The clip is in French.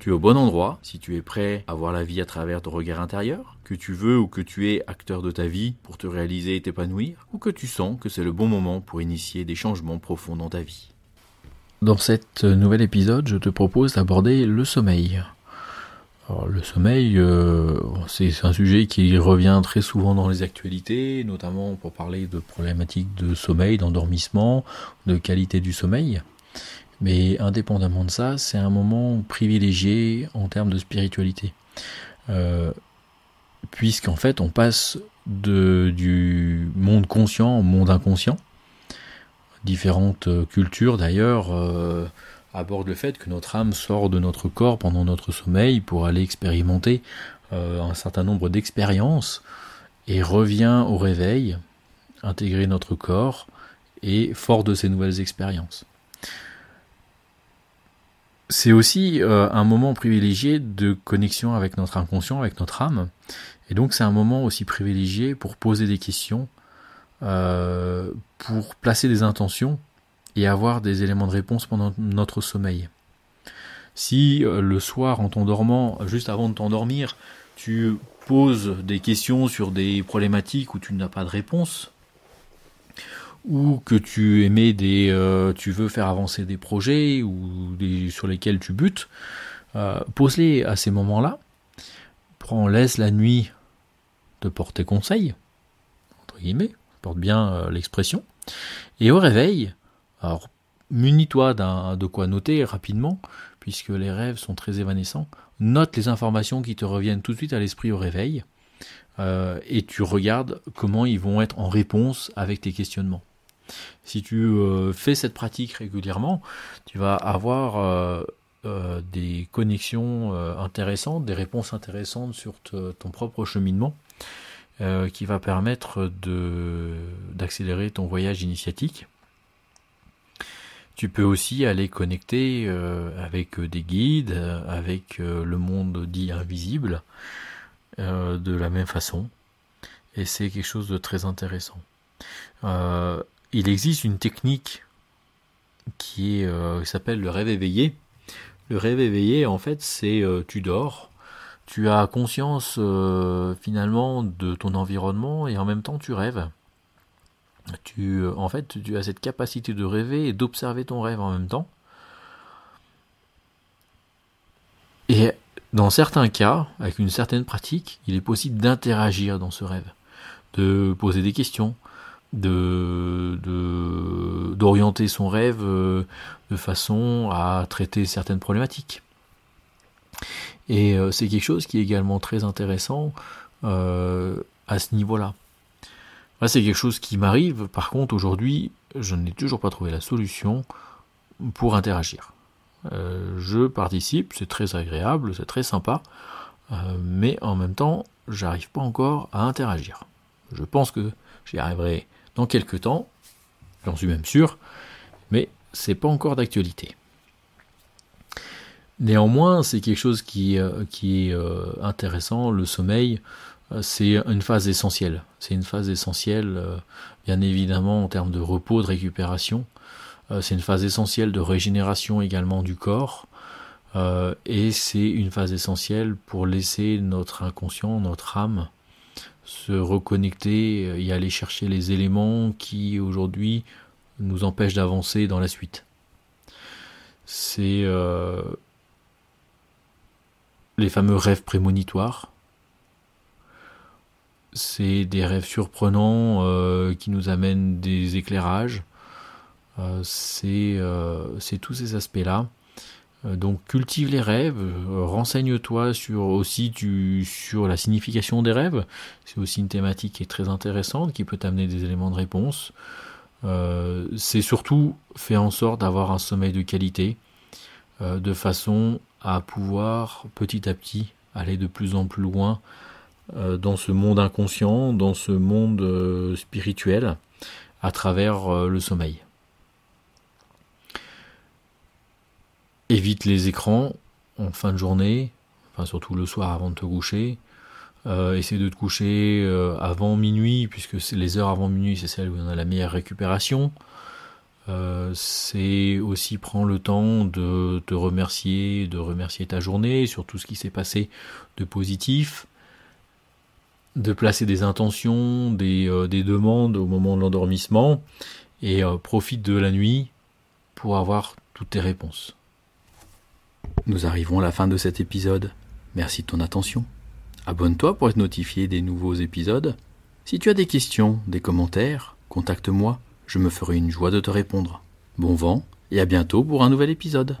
Tu es au bon endroit si tu es prêt à voir la vie à travers ton regard intérieur, que tu veux ou que tu es acteur de ta vie pour te réaliser et t'épanouir, ou que tu sens que c'est le bon moment pour initier des changements profonds dans ta vie. Dans cet nouvel épisode, je te propose d'aborder le sommeil. Le sommeil, euh, c'est un sujet qui revient très souvent dans les actualités, notamment pour parler de problématiques de sommeil, d'endormissement, de qualité du sommeil. Mais indépendamment de ça, c'est un moment privilégié en termes de spiritualité. Euh, Puisqu'en fait, on passe du monde conscient au monde inconscient. Différentes cultures d'ailleurs euh, abordent le fait que notre âme sort de notre corps pendant notre sommeil pour aller expérimenter euh, un certain nombre d'expériences et revient au réveil, intégrer notre corps et fort de ces nouvelles expériences c'est aussi euh, un moment privilégié de connexion avec notre inconscient, avec notre âme. Et donc c'est un moment aussi privilégié pour poser des questions, euh, pour placer des intentions et avoir des éléments de réponse pendant notre sommeil. Si euh, le soir en t'endormant, juste avant de t'endormir, tu poses des questions sur des problématiques où tu n'as pas de réponse, ou que tu aimais des, euh, tu veux faire avancer des projets ou des, sur lesquels tu butes, euh, pose-les à ces moments-là. Prends, laisse la nuit te porter conseil, entre guillemets, porte bien euh, l'expression. Et au réveil, alors munis-toi de quoi noter rapidement, puisque les rêves sont très évanescents. Note les informations qui te reviennent tout de suite à l'esprit au réveil. et tu regardes comment ils vont être en réponse avec tes questionnements. Si tu euh, fais cette pratique régulièrement, tu vas avoir euh, euh, des connexions intéressantes, des réponses intéressantes sur ton propre cheminement, qui va permettre d'accélérer ton voyage initiatique. Tu peux aussi aller connecter avec des guides, avec le monde dit invisible, de la même façon. Et c'est quelque chose de très intéressant il existe une technique qui euh, s'appelle le rêve éveillé. Le rêve éveillé, en fait, c'est euh, tu dors, tu as conscience euh, finalement de ton environnement et en même temps tu rêves. Tu, en fait, tu as cette capacité de rêver et d'observer ton rêve en même temps. Et dans certains cas, avec une certaine pratique, il est possible d'interagir dans ce rêve, de poser des questions, de d'orienter son rêve euh, de façon à traiter certaines problématiques. Et euh, c'est quelque chose qui est également très intéressant euh, à ce niveau-là. c'est quelque chose qui m'arrive. Par contre, aujourd'hui, je n'ai toujours pas trouvé la solution pour interagir. je participe, c'est très agréable, c'est très sympa, mais en même temps, j'arrive pas encore à interagir. Je pense que j'y arriverai dans quelques temps, j'en suis même sûr, mais c'est pas encore d'actualité. Néanmoins, c'est quelque chose qui, euh, qui est euh, intéressant, le sommeil, euh, c'est une phase essentielle. C'est une phase essentielle, bien évidemment, en termes de repos, de récupération. c'est une phase essentielle de régénération également du corps. et c'est une phase essentielle pour laisser notre inconscient, notre âme, se reconnecter euh, et aller chercher les éléments qui aujourd'hui nous empêchent d'avancer dans la suite. C'est euh, les fameux rêves prémonitoires. C'est des rêves surprenants euh, qui nous amènent des éclairages. c'est tous ces aspects-là donc cultive les rêves, euh, renseigne-toi sur aussi sur la signification des rêves. C'est aussi une thématique qui est très intéressante, qui peut t'amener des éléments de réponse. Euh, c'est surtout faire en sorte d'avoir un sommeil de qualité, de façon à pouvoir petit à petit aller de plus en plus loin dans ce monde inconscient, dans ce monde spirituel, à travers le sommeil. Évite les écrans en fin de journée, enfin surtout le soir avant de te coucher. Euh, essaie de te coucher euh, avant minuit, puisque les heures avant minuit, c'est celle où on a la meilleure récupération. Euh, c'est aussi prendre le temps de te remercier, de remercier ta journée sur tout ce qui s'est passé de positif, de placer des intentions, des, des demandes au moment de l'endormissement, et profite de la nuit pour avoir toutes tes réponses. Nous arrivons à la fin de cet épisode. Merci de ton attention. Abonne-toi pour être notifié des nouveaux épisodes. Si tu as des questions, des commentaires, contacte-moi, je me ferai une joie de te répondre. Bon vent et à bientôt pour un nouvel épisode.